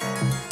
Bye.